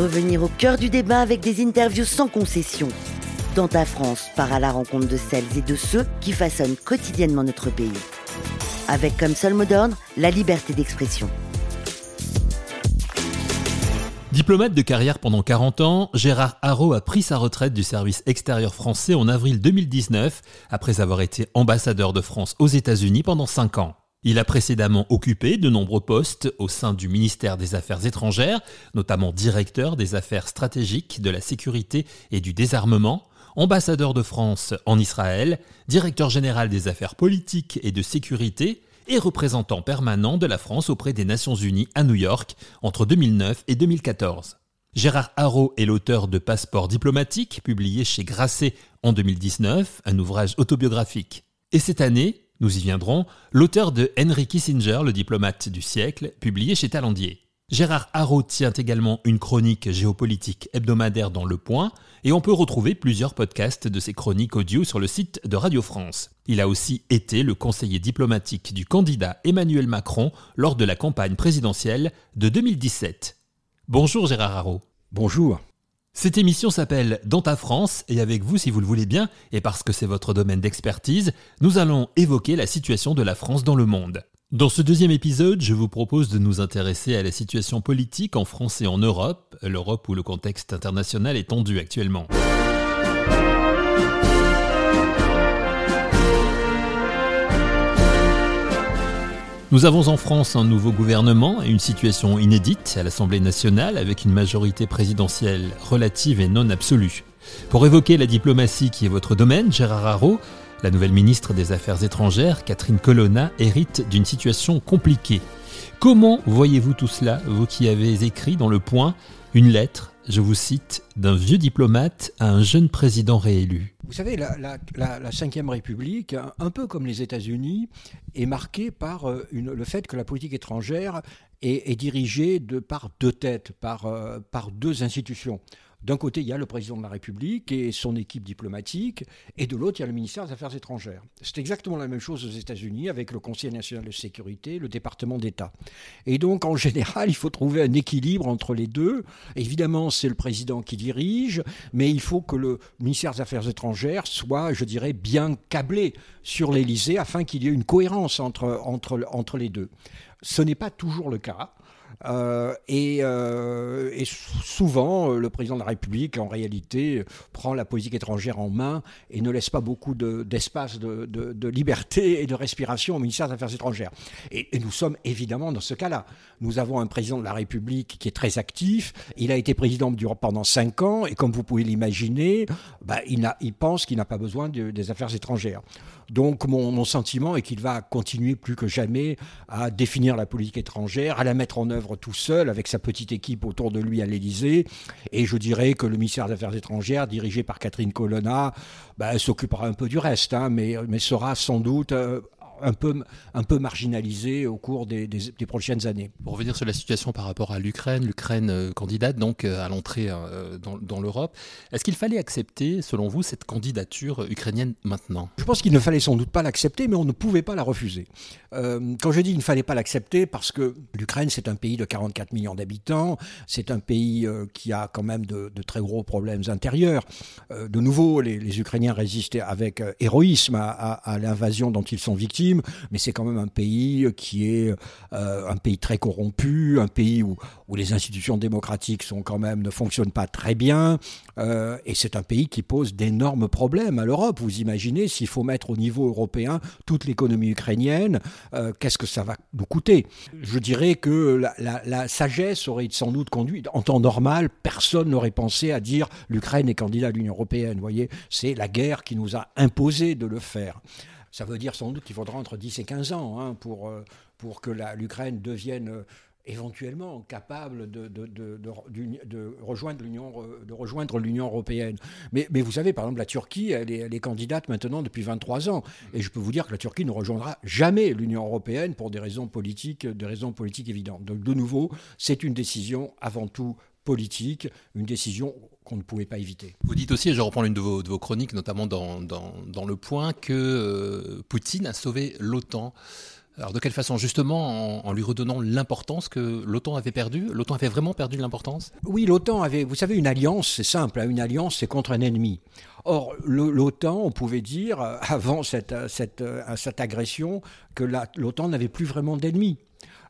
Revenir au cœur du débat avec des interviews sans concession. Dans ta France, part à la rencontre de celles et de ceux qui façonnent quotidiennement notre pays. Avec comme seul mot d'ordre la liberté d'expression. Diplomate de carrière pendant 40 ans, Gérard Haro a pris sa retraite du service extérieur français en avril 2019, après avoir été ambassadeur de France aux États-Unis pendant 5 ans. Il a précédemment occupé de nombreux postes au sein du ministère des Affaires étrangères, notamment directeur des affaires stratégiques, de la sécurité et du désarmement, ambassadeur de France en Israël, directeur général des affaires politiques et de sécurité, et représentant permanent de la France auprès des Nations Unies à New York entre 2009 et 2014. Gérard Haro est l'auteur de Passeport diplomatique, publié chez Grasset en 2019, un ouvrage autobiographique. Et cette année, nous y viendrons, l'auteur de Henry Kissinger, le diplomate du siècle, publié chez Talandier. Gérard Haro tient également une chronique géopolitique hebdomadaire dans Le Point, et on peut retrouver plusieurs podcasts de ses chroniques audio sur le site de Radio France. Il a aussi été le conseiller diplomatique du candidat Emmanuel Macron lors de la campagne présidentielle de 2017. Bonjour Gérard Haro. Bonjour. Cette émission s'appelle Dans ta France et avec vous, si vous le voulez bien, et parce que c'est votre domaine d'expertise, nous allons évoquer la situation de la France dans le monde. Dans ce deuxième épisode, je vous propose de nous intéresser à la situation politique en France et en Europe, l'Europe où le contexte international est tendu actuellement. Nous avons en France un nouveau gouvernement et une situation inédite à l'Assemblée nationale avec une majorité présidentielle relative et non absolue. Pour évoquer la diplomatie qui est votre domaine, Gérard Haro, la nouvelle ministre des Affaires étrangères, Catherine Colonna, hérite d'une situation compliquée. Comment voyez-vous tout cela, vous qui avez écrit dans le point une lettre, je vous cite, d'un vieux diplomate à un jeune président réélu Vous savez, la, Ve République, un peu comme les États-Unis, est marquée par euh, le fait que la politique étrangère est, dirigée par deux têtes, par, euh, par deux institutions. D'un côté, il y a le président de la République et son équipe diplomatique, et de l'autre, il y a le ministère des Affaires étrangères. C'est exactement la même chose aux États-Unis avec le Conseil national de sécurité, le département d'État. Et donc, en général, il faut trouver un équilibre entre les deux. Évidemment, c'est le président qui dirige, mais il faut que le ministère des Affaires étrangères soit, je dirais, bien câblé sur l'Élysée afin qu'il y ait une cohérence entre, les deux. Ce n'est pas toujours le cas. Euh, euh, et, souvent, le président de la République, en réalité, prend la politique étrangère en main et ne laisse pas beaucoup d'espace de, liberté et de respiration au ministère des Affaires étrangères. Et, nous sommes évidemment dans ce cas-là. Nous avons un président de la République qui est très actif. Il a été président pendant cinq ans et comme vous pouvez l'imaginer, bah, il, pense qu'il n'a pas besoin des affaires étrangères. Donc mon, sentiment est qu'il va continuer plus que jamais à définir la politique étrangère, à la mettre en œuvre tout seul avec sa petite équipe autour de lui à l'Élysée. Et je dirais que le ministère des Affaires étrangères, dirigé par Catherine Colonna, bah, s'occupera un peu du reste, hein, mais, sera sans doute euh, un peu, un peu marginalisé au cours des, prochaines années. Pour revenir sur la situation par rapport à l'Ukraine, l'Ukraine euh, candidate donc euh, à l'entrée euh, dans, l'Europe, est-ce qu'il fallait accepter, selon vous, cette candidature ukrainienne maintenant? Je pense qu'il ne fallait sans doute pas l'accepter, mais on ne pouvait pas la refuser. quand je dis qu'il ne fallait pas l'accepter, parce que l'Ukraine, c'est un pays de 44 millions d'habitants, c'est un pays qui a quand même de, très gros problèmes intérieurs. de nouveau, les, Ukrainiens résistent avec héroïsme à l'invasion dont ils sont victimes mais c'est quand même un pays qui est euh, un pays très corrompu, un pays où, où, les institutions démocratiques sont quand même ne fonctionnent pas très bien, euh, et c'est un pays qui pose d'énormes problèmes à l'Europe. Vous imaginez s'il faut mettre au niveau européen toute l'économie ukrainienne, euh, qu'est-ce que ça va nous coûter? Je dirais que la, la sagesse aurait sans doute conduit. En temps normal, personne n'aurait pensé à dire l'Ukraine est candidat à l'Union européenne. Vous voyez, c'est la guerre qui nous a imposé de le faire. Ça veut dire sans doute qu'il faudra entre 10 et 15 ans hein, pour, euh, pour que l'Ukraine devienne euh, éventuellement capable de, de, de, de rejoindre l'Union européenne. Mais, mais, vous savez, par exemple, la Turquie, elle est, elle est, candidate maintenant depuis 23 ans. Et je peux vous dire que la Turquie ne rejoindra jamais l'Union européenne pour des raisons politiques, des raisons politiques évidentes. Donc, de nouveau, c'est une décision avant tout politique, une décision qu'on ne pouvait pas éviter. Vous dites aussi, et je reprends l'une de vos, de vos, chroniques, notamment dans, dans, dans Le Point, que euh, Poutine a sauvé l'OTAN. Alors de quelle façon? Justement en, lui redonnant l'importance que l'OTAN avait perdue L'OTAN avait vraiment perdu de l'importance? Oui, l'OTAN avait, vous savez, une alliance, c'est simple, hein, une alliance c'est contre un ennemi. Or, l'OTAN, on pouvait dire, euh, avant cette, cette, cette agression, que l'OTAN n'avait plus vraiment d'ennemis.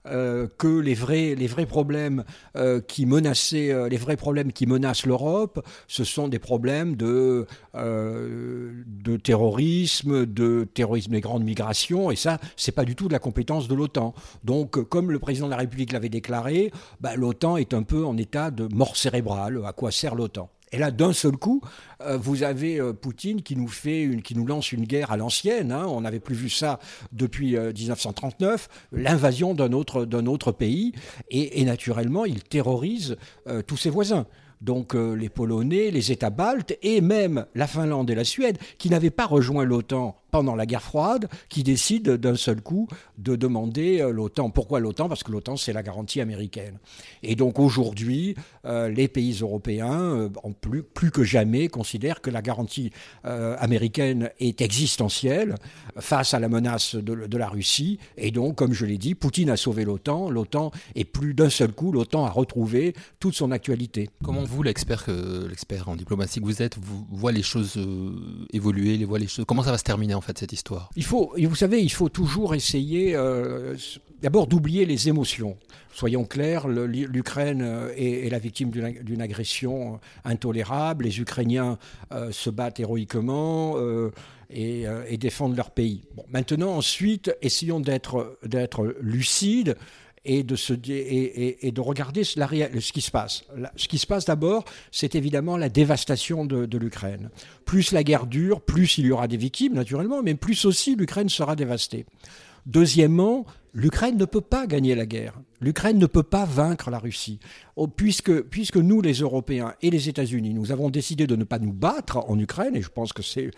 Euh, que les vrais, problèmes euh, qui euh, menacent l'Europe, ce sont des problèmes de, de terrorisme, de terrorisme des grandes migrations, et ça, c'est pas du tout de la compétence de l'OTAN. Donc, comme le président de la République l'avait déclaré, bah, l'OTAN est un peu en état de mort cérébrale. À quoi sert l'OTAN? Et là, d'un seul coup, euh, vous avez euh, Poutine qui nous fait une, qui nous lance une guerre à l'ancienne. Hein. on n'avait plus vu ça depuis 1939, euh, l'invasion d'un autre d'un autre pays, et, naturellement, il terrorise tous ses voisins donc les Polonais, les États baltes et même la Finlande et la Suède, qui n'avaient pas rejoint l'OTAN pendant la guerre froide qui décide d'un seul coup de demander euh, l'OTAN. Pourquoi l'OTAN? Parce que l'OTAN, c'est la garantie américaine. Et donc aujourd'hui, euh, les pays européens, euh, plus, plus, que jamais, considèrent que la garantie américaine est existentielle face à la menace de, de, la Russie. Et donc, comme je l'ai dit, Poutine a sauvé l'OTAN. L'OTAN est plus d'un seul coup, l'OTAN a retrouvé toute son actualité. Comment vous, l'expert, l'expert en diplomatie que vous êtes, vous voyez les choses évoluer, les voit les choses? Comment ça va se terminer en fait cette histoire Il faut, vous savez, il faut toujours essayer euh, d'abord d'oublier les émotions. Soyons clairs, l'Ukraine euh, est, la victime d'une agression intolérable. Les Ukrainiens euh, se battent héroïquement. Et, défendent leur pays. maintenant, ensuite, essayons d'être lucides et de, regarder ce, ce qui se passe. Ce qui se passe d'abord, c'est évidemment la dévastation de, de l'Ukraine. Plus la guerre dure, plus il y aura des victimes, naturellement, mais plus aussi l'Ukraine sera dévastée. Deuxièmement, l'Ukraine ne peut pas gagner la guerre. L'Ukraine ne peut pas vaincre la Russie. Oh, puisque, puisque nous, les Européens et les États-Unis, nous avons décidé de ne pas nous battre en Ukraine, et je pense que c'est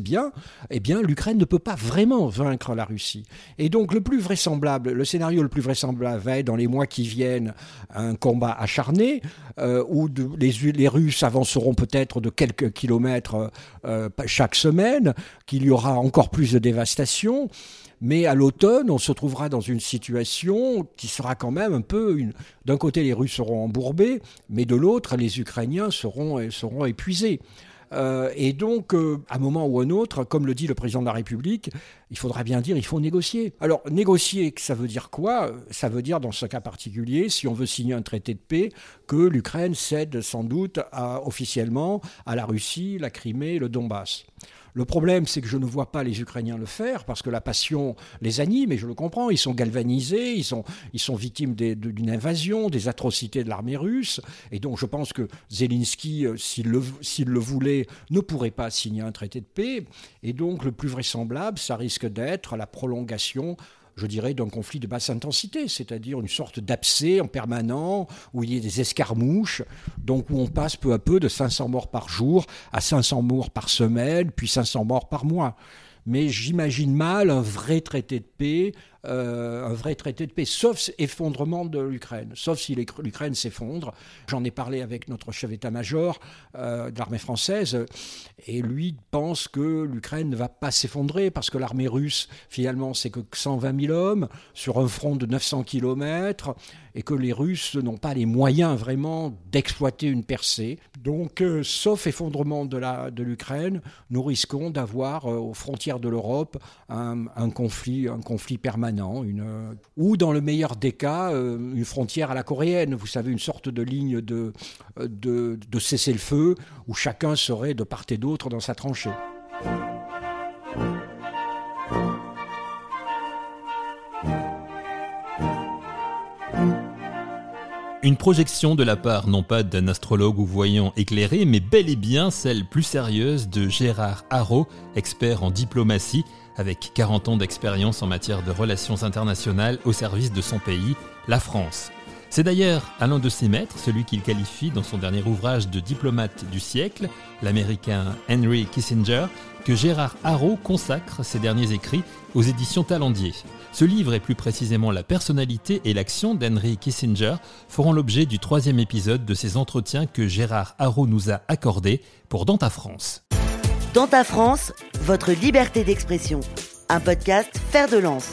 bien, eh bien, l'Ukraine ne peut pas vraiment vaincre la Russie. Et donc, le plus vraisemblable, le scénario le plus vraisemblable va être dans les mois qui viennent un combat acharné, euh, où les, les, Russes avanceront peut-être de quelques kilomètres euh, chaque semaine, qu'il y aura encore plus de dévastation. Mais à l'automne, on se trouvera dans une situation qui sera quand même un peu. D'un côté, les Russes seront embourbés, mais de l'autre, les Ukrainiens seront, seront épuisés. Euh, et donc, euh, à un moment ou un autre, comme le dit le président de la République, il faudra bien dire il faut négocier. Alors, négocier, ça veut dire quoi? Ça veut dire, dans ce cas particulier, si on veut signer un traité de paix, que l'Ukraine cède sans doute officiellement à la Russie, la Crimée, le Donbass. Le problème, c'est que je ne vois pas les Ukrainiens le faire parce que la passion les anime, et je le comprends. Ils sont galvanisés, ils sont, ils sont victimes d'une invasion, des atrocités de l'armée russe. Et donc, je pense que Zelensky, euh, s'il le, le voulait, ne pourrait pas signer un traité de paix. Et donc, le plus vraisemblable, ça risque d'être la prolongation je dirais, d'un conflit de basse intensité, c'est-à-dire une sorte d'abcès en permanent, où il y a des escarmouches, donc où on passe peu à peu de 500 morts par jour à 500 morts par semaine, puis 500 morts par mois. Mais j'imagine mal un vrai traité de paix, euh, un vrai traité de paix, sauf effondrement de l'Ukraine, sauf si l'Ukraine s'effondre. J'en ai parlé avec notre chef d'état-major euh, de l'armée française, et lui pense que l'Ukraine ne va pas s'effondrer parce que l'armée russe, finalement, c'est que 120 000 hommes sur un front de 900 km, et que les Russes n'ont pas les moyens vraiment d'exploiter une percée. Donc, euh, sauf effondrement de l'Ukraine, nous risquons d'avoir aux frontières de l'Europe un, conflit, un conflit permanent, une, ou dans le meilleur des cas, euh, une frontière à la coréenne, vous savez, une sorte de ligne de, de, de cessez-le-feu où chacun serait de part et d'autre dans sa tranchée. Une projection de la part non pas d'un astrologue ou voyant éclairé, mais bel et bien celle plus sérieuse de Gérard Haro, expert en diplomatie, avec 40 ans d'expérience en matière de relations internationales au service de son pays, la France. C'est d'ailleurs à l'un de ses maîtres, celui qu'il qualifie dans son dernier ouvrage de diplomate du siècle, l'américain Henry Kissinger, que Gérard Haro consacre ses derniers écrits aux éditions Talendier. Ce livre et plus précisément la personnalité et l'action d'Henry Kissinger feront l'objet du troisième épisode de ces entretiens que Gérard Haro nous a accordés pour Dans ta France. Dans ta France, votre liberté d'expression. Un podcast Faire de lance.